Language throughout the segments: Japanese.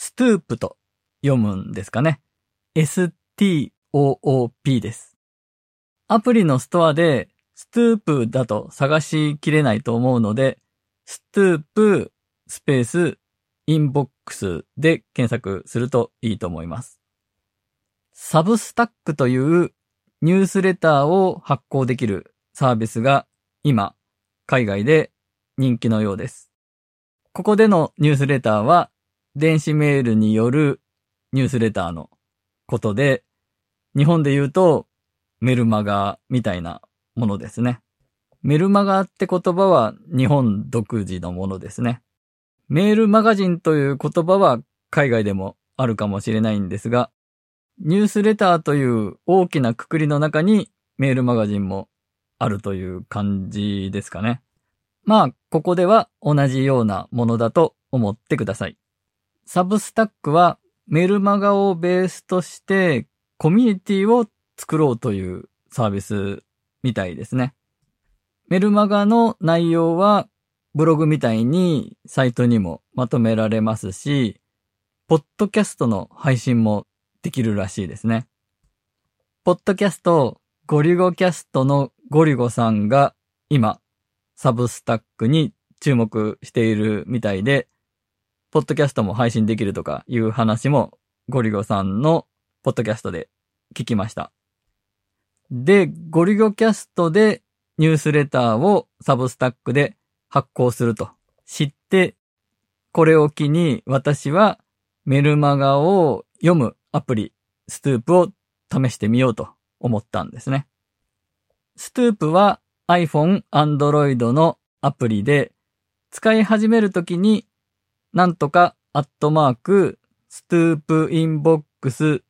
ストゥープと読むんですかね。STOOP です。アプリのストアでストゥープだと探しきれないと思うので、Stoop スペース inbox で検索するといいと思います。 Substack というニュースレターを発行できるサービスが今海外で人気のようです。ここでのニュースレターは電子メールによるニュースレターのことで、日本で言うとメルマガみたいなものですね。メルマガって言葉は日本独自のものですね。メールマガジンという言葉は海外でもあるかもしれないんですが、ニュースレターという大きなくくりの中にメールマガジンもあるという感じですかね。まあ、ここでは同じようなものだと思ってください。サブスタックはメルマガをベースとしてコミュニティを作ろうというサービスみたいですね。メルマガの内容はブログみたいにサイトにもまとめられますし、ポッドキャストの配信もできるらしいですね。ポッドキャスト、ゴリゴキャストのゴリゴさんが今、サブスタックに注目しているみたいで、ポッドキャストも配信できるとかいう話もゴリゴさんのポッドキャストで聞きました。で、ゴリゴキャストでニュースレターをサブスタックで発行すると知って、これを機に私はメルマガを読むアプリ、ストゥープを試してみようと思ったんですね。ストゥープは iPhone、Android のアプリで使い始めるときになんとかアットマークストゥープインボックス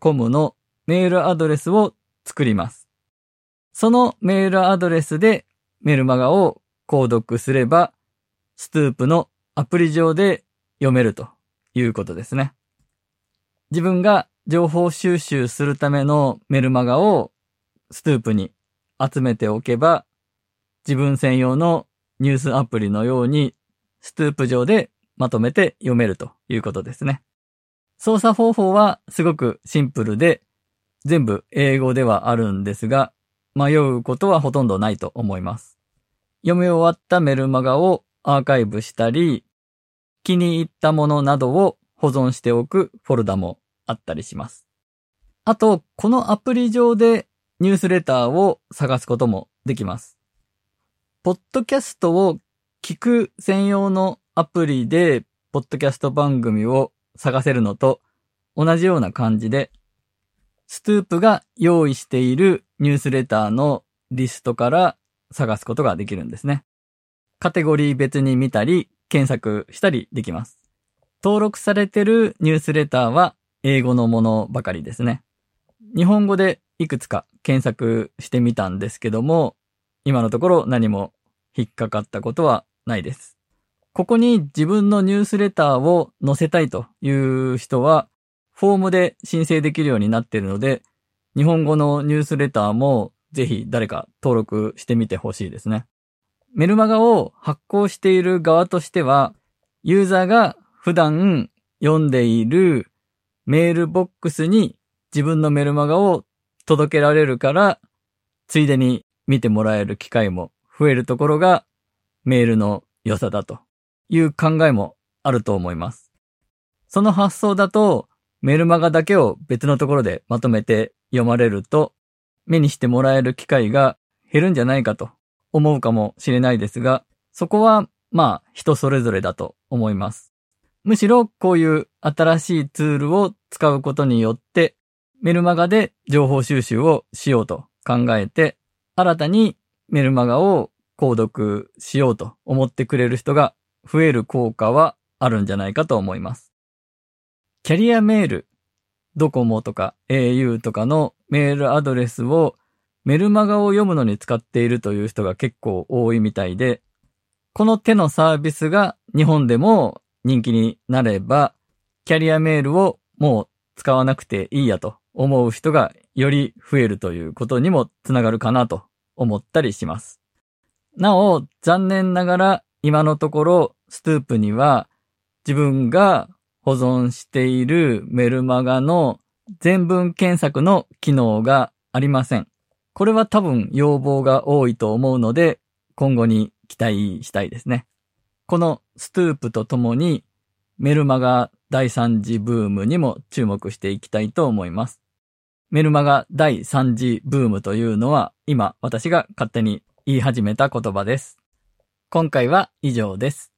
.com のメールアドレスを作ります。そのメールアドレスでメルマガを購読すれば、 Stoop のアプリ上で読めるということですね。自分が情報収集するためのメルマガを Stoop に集めておけば、自分専用のニュースアプリのようにストゥープ上でまとめて読めるということですね。操作方法はすごくシンプルで、全部英語ではあるんですが、迷うことはほとんどないと思います。読み終わったメルマガをアーカイブしたり、気に入ったものなどを保存しておくフォルダもあったりします。あと、このアプリ上でニュースレターを探すこともできます。ポッドキャストを聞く専用のアプリで、ポッドキャスト番組を探せるのと同じような感じで、ストゥープが用意しているニュースレターのリストから探すことができるんですね。カテゴリー別に見たり、検索したりできます。登録されてるニュースレターは英語のものばかりですね。日本語でいくつか検索してみたんですけども、今のところ何も引っかかったことはないです。ここに自分のニュースレターを載せたいという人は、フォームで申請できるようになっているので、日本語のニュースレターもぜひ誰か登録してみてほしいですね。メルマガを発行している側としては、ユーザーが普段読んでいるメールボックスに自分のメルマガを届けられるから、ついでに見てもらえる機会も増えるところがメールの良さだという考えもあると思います。その発想だとメルマガだけを別のところでまとめて読まれると目にしてもらえる機会が減るんじゃないかと思うかもしれないですが、そこはまあ人それぞれだと思います。むしろこういう新しいツールを使うことによってメルマガで情報収集をしようと考えて新たにメルマガを購読しようと思ってくれる人が増える効果はあるんじゃないかと思います。キャリアメール、ドコモとか au とかのメールアドレスをメルマガを読むのに使っているという人が結構多いみたいで、この手のサービスが日本でも人気になれば、キャリアメールをもう使わなくていいやと思う人がより増えるということにもつながるかなと思ったりします。なお、残念ながら今のところストゥープには自分が保存しているメルマガの全文検索の機能がありません。これは多分要望が多いと思うので今後に期待したいですね。このストゥープとともにメルマガ第3次ブームにも注目していきたいと思います。メルマガ第3次ブームというのは今私が勝手に言い始めた言葉です。今回は以上です。